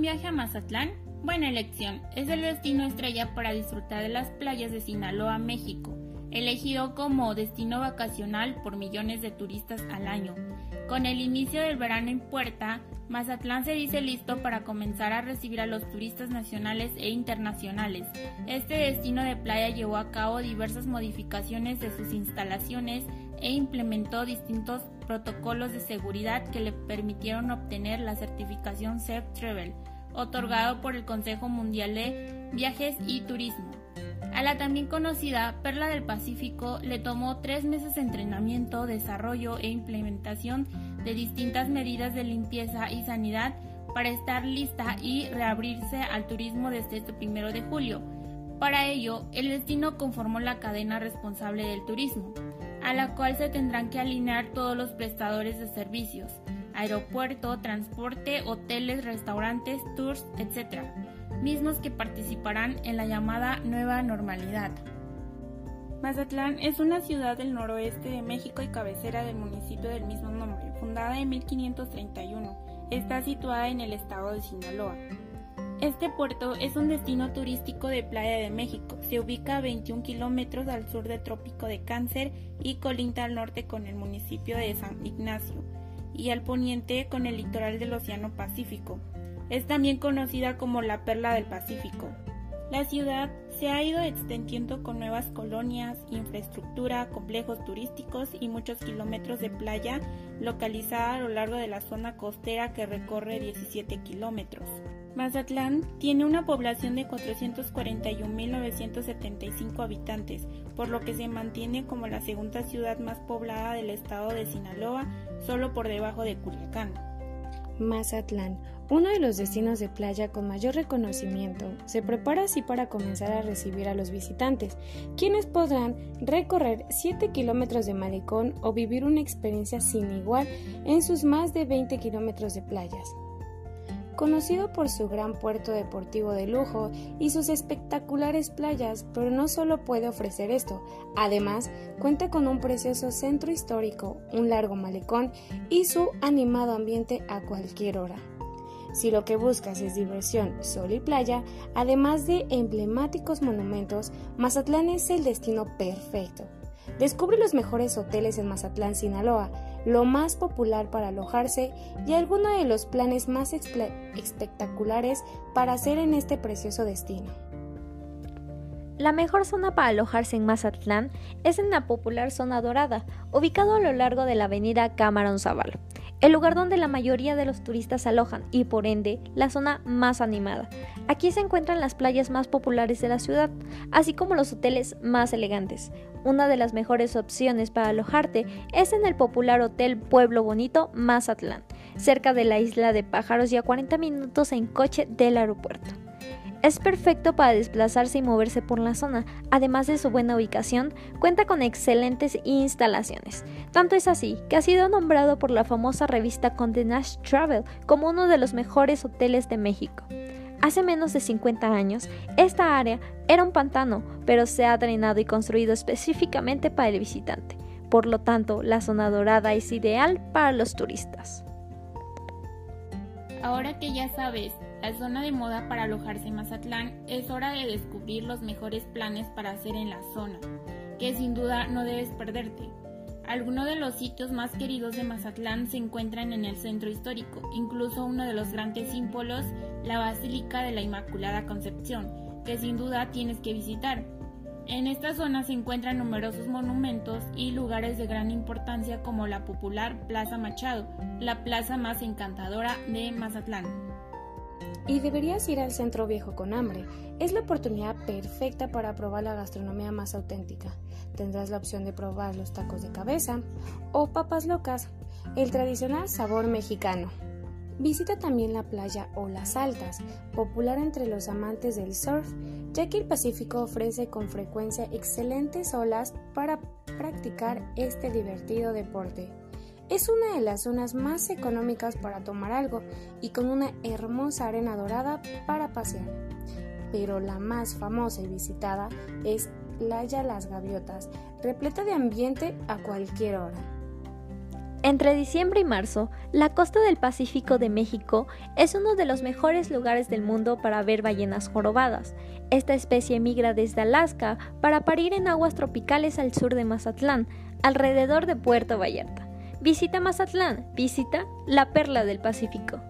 viaje a Mazatlán? Buena elección, es el destino estrella para disfrutar de las playas de Sinaloa, México, elegido como destino vacacional por millones de turistas al año. Con el inicio del verano en puerta, Mazatlán se dice listo para comenzar a recibir a los turistas nacionales e internacionales. Este destino de playa llevó a cabo diversas modificaciones de sus instalaciones e implementó distintos protocolos de seguridad que le permitieron obtener la certificación Safe Travel, otorgado por el Consejo Mundial de Viajes y Turismo. A la también conocida Perla del Pacífico le tomó tres meses de entrenamiento, desarrollo e implementación de distintas medidas de limpieza y sanidad para estar lista y reabrirse al turismo desde este primero de julio. Para ello, el destino conformó la cadena responsable del turismo, a la cual se tendrán que alinear todos los prestadores de servicios, aeropuerto, transporte, hoteles, restaurantes, tours, etc., mismos que participarán en la llamada nueva normalidad. Mazatlán es una ciudad del noroeste de México y cabecera del municipio del mismo nombre, fundada en 1531. Está situada en el estado de Sinaloa. Este puerto es un destino turístico de Playa de México. Se ubica a 21 kilómetros al sur del Trópico de Cáncer y colinda al norte con el municipio de San Ignacio y al poniente con el litoral del Océano Pacífico. Es también conocida como la Perla del Pacífico. La ciudad se ha ido extendiendo con nuevas colonias, infraestructura, complejos turísticos y muchos kilómetros de playa localizada a lo largo de la zona costera que recorre 17 kilómetros. Mazatlán tiene una población de 441.975 habitantes, por lo que se mantiene como la segunda ciudad más poblada del estado de Sinaloa, solo por debajo de Culiacán. Mazatlán, uno de los destinos de playa con mayor reconocimiento, se prepara así para comenzar a recibir a los visitantes, quienes podrán recorrer 7 kilómetros de malecón o vivir una experiencia sin igual en sus más de 20 kilómetros de playas conocido por su gran puerto deportivo de lujo y sus espectaculares playas, pero no solo puede ofrecer esto, además cuenta con un precioso centro histórico, un largo malecón y su animado ambiente a cualquier hora. Si lo que buscas es diversión, sol y playa, además de emblemáticos monumentos, Mazatlán es el destino perfecto. Descubre los mejores hoteles en Mazatlán, Sinaloa, lo más popular para alojarse y algunos de los planes más espectaculares para hacer en este precioso destino. La mejor zona para alojarse en Mazatlán es en la popular zona dorada, ubicado a lo largo de la avenida Camarón Zaval, el lugar donde la mayoría de los turistas alojan y por ende la zona más animada. Aquí se encuentran las playas más populares de la ciudad, así como los hoteles más elegantes. Una de las mejores opciones para alojarte es en el popular Hotel Pueblo Bonito Mazatlán, cerca de la isla de Pájaros y a 40 minutos en coche del aeropuerto. Es perfecto para desplazarse y moverse por la zona, además de su buena ubicación, cuenta con excelentes instalaciones. Tanto es así que ha sido nombrado por la famosa revista Condé Nast Travel como uno de los mejores hoteles de México. Hace menos de 50 años, esta área era un pantano, pero se ha drenado y construido específicamente para el visitante. Por lo tanto, la zona dorada es ideal para los turistas. Ahora que ya sabes la zona de moda para alojarse en Mazatlán, es hora de descubrir los mejores planes para hacer en la zona, que sin duda no debes perderte. Algunos de los sitios más queridos de Mazatlán se encuentran en el centro histórico, incluso uno de los grandes símbolos, la Basílica de la Inmaculada Concepción, que sin duda tienes que visitar. En esta zona se encuentran numerosos monumentos y lugares de gran importancia como la popular Plaza Machado, la plaza más encantadora de Mazatlán. Y deberías ir al centro viejo con hambre. Es la oportunidad perfecta para probar la gastronomía más auténtica. Tendrás la opción de probar los tacos de cabeza o papas locas, el tradicional sabor mexicano. Visita también la playa Olas Altas, popular entre los amantes del surf, ya que el Pacífico ofrece con frecuencia excelentes olas para practicar este divertido deporte. Es una de las zonas más económicas para tomar algo y con una hermosa arena dorada para pasear. Pero la más famosa y visitada es Playa Las Gaviotas, repleta de ambiente a cualquier hora. Entre diciembre y marzo, la costa del Pacífico de México es uno de los mejores lugares del mundo para ver ballenas jorobadas. Esta especie migra desde Alaska para parir en aguas tropicales al sur de Mazatlán, alrededor de Puerto Vallarta. Visita Mazatlán, visita la perla del Pacífico.